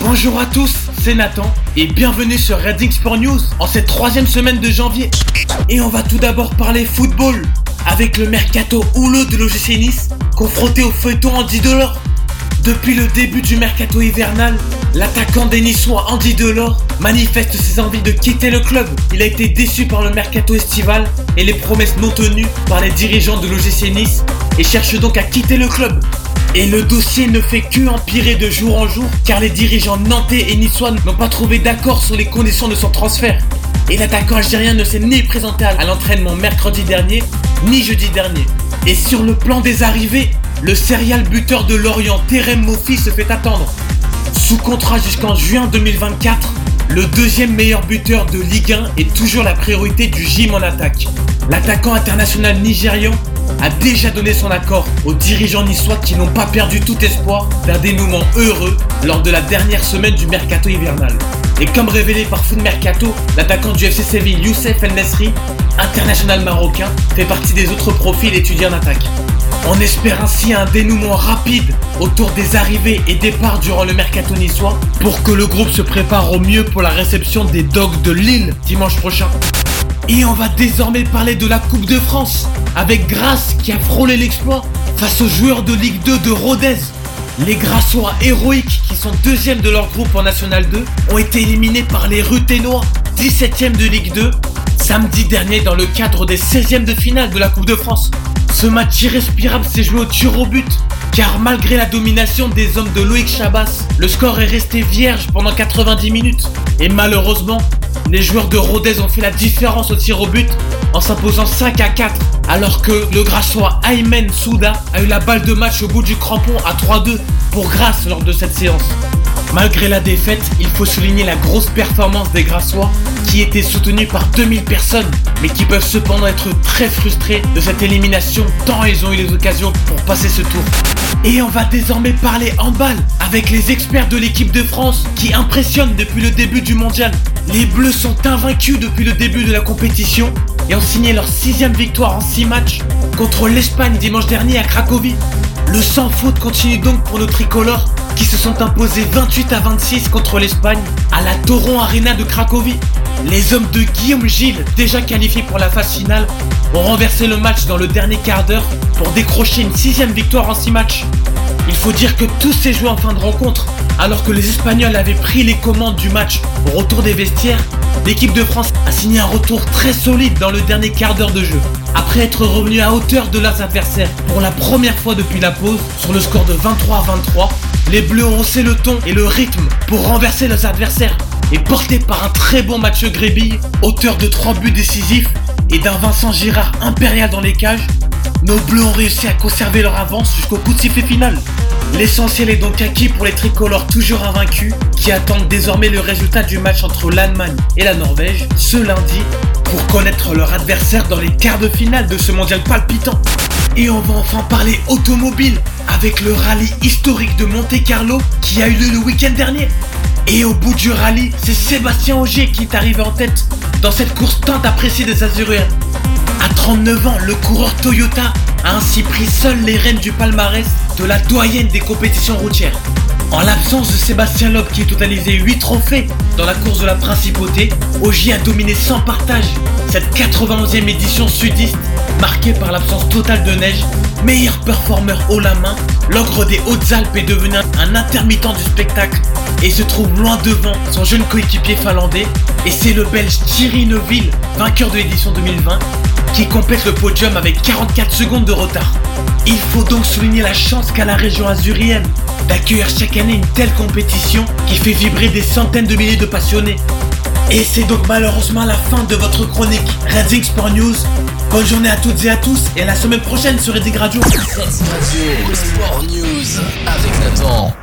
Bonjour à tous, c'est Nathan et bienvenue sur Reading Sport News en cette troisième semaine de janvier. Et on va tout d'abord parler football avec le mercato houleux de l'OGC confronté au feuilleton Andy Delors. Depuis le début du mercato hivernal, l'attaquant des Andy Delors manifeste ses envies de quitter le club. Il a été déçu par le mercato estival et les promesses non tenues par les dirigeants de l'OGC et cherche donc à quitter le club. Et le dossier ne fait que empirer de jour en jour car les dirigeants nantais et niçois n'ont pas trouvé d'accord sur les conditions de son transfert. Et l'attaquant algérien ne s'est ni présenté à l'entraînement mercredi dernier, ni jeudi dernier. Et sur le plan des arrivées, le serial buteur de Lorient, Terem Mofi, se fait attendre. Sous contrat jusqu'en juin 2024, le deuxième meilleur buteur de Ligue 1 est toujours la priorité du gym en attaque. L'attaquant international nigérian a déjà donné son accord aux dirigeants niçois qui n'ont pas perdu tout espoir d'un dénouement heureux lors de la dernière semaine du mercato hivernal. Et comme révélé par Foot Mercato, l'attaquant du FC Séville Youssef El Nesri, international marocain, fait partie des autres profils étudiés en attaque. On espère ainsi un dénouement rapide autour des arrivées et départs durant le mercato niçois pour que le groupe se prépare au mieux pour la réception des Dogs de Lille dimanche prochain. Et on va désormais parler de la Coupe de France avec Grasse qui a frôlé l'exploit face aux joueurs de Ligue 2 de Rodez. Les Grassois héroïques qui sont deuxièmes de leur groupe en National 2 ont été éliminés par les Ruténois, 17ème de Ligue 2, samedi dernier dans le cadre des 16e de finale de la Coupe de France. Ce match irrespirable s'est joué au tir au but, car malgré la domination des hommes de Loïc Chabas, le score est resté vierge pendant 90 minutes. Et malheureusement, les joueurs de Rodez ont fait la différence au tir au but en s'imposant 5 à 4, alors que le Grassois Aymen Souda a eu la balle de match au bout du crampon à 3-2 pour Grasse lors de cette séance. Malgré la défaite, il faut souligner la grosse performance des Grassois qui étaient soutenus par 2000 personnes, mais qui peuvent cependant être très frustrés de cette élimination tant ils ont eu les occasions pour passer ce tour. Et on va désormais parler en balle avec les experts de l'équipe de France qui impressionnent depuis le début du mondial. Les Bleus sont invaincus depuis le début de la compétition et ont signé leur sixième victoire en six matchs contre l'Espagne dimanche dernier à Cracovie. Le sans faute continue donc pour nos tricolores qui se sont imposés 28 à 26 contre l'Espagne à la Toron Arena de Cracovie. Les hommes de Guillaume Gilles, déjà qualifiés pour la phase finale, ont renversé le match dans le dernier quart d'heure pour décrocher une sixième victoire en six matchs. Il faut dire que tout s'est joué en fin de rencontre, alors que les Espagnols avaient pris les commandes du match au retour des vestiaires. L'équipe de France a signé un retour très solide dans le dernier quart d'heure de jeu. Après être revenu à hauteur de leurs adversaires pour la première fois depuis la pause, sur le score de 23 à 23, les Bleus ont haussé le ton et le rythme pour renverser leurs adversaires. Et porté par un très bon match Grébille, auteur de 3 buts décisifs et d'un Vincent Girard impérial dans les cages, nos Bleus ont réussi à conserver leur avance jusqu'au coup de sifflet final. L'essentiel est donc acquis pour les tricolores toujours invaincus qui attendent désormais le résultat du match entre l'Allemagne et la Norvège ce lundi pour connaître leur adversaire dans les quarts de finale de ce mondial palpitant. Et on va enfin parler automobile avec le rallye historique de Monte Carlo qui a eu lieu le week-end dernier. Et au bout du rallye, c'est Sébastien Auger qui est arrivé en tête dans cette course tant appréciée des Azuréens. À 39 ans, le coureur Toyota a ainsi pris seul les rênes du palmarès de la doyenne des compétitions routières. En l'absence de Sébastien Loeb qui a totalisé 8 trophées dans la course de la principauté, Ogier a dominé sans partage cette 91e édition sudiste marquée par l'absence totale de neige, meilleur performeur haut la main, l'ogre des Hautes-Alpes est devenu un intermittent du spectacle et se trouve loin devant son jeune coéquipier finlandais et c'est le belge Thierry Neuville, vainqueur de l'édition 2020, qui complète le podium avec 44 secondes de retard. Il faut donc souligner la chance qu'a la région azurienne d'accueillir chaque année une telle compétition qui fait vibrer des centaines de milliers de passionnés. Et c'est donc malheureusement la fin de votre chronique Reading Sport News. Bonne journée à toutes et à tous et à la semaine prochaine sur Reading Radio. Radio Sport News avec Nathan.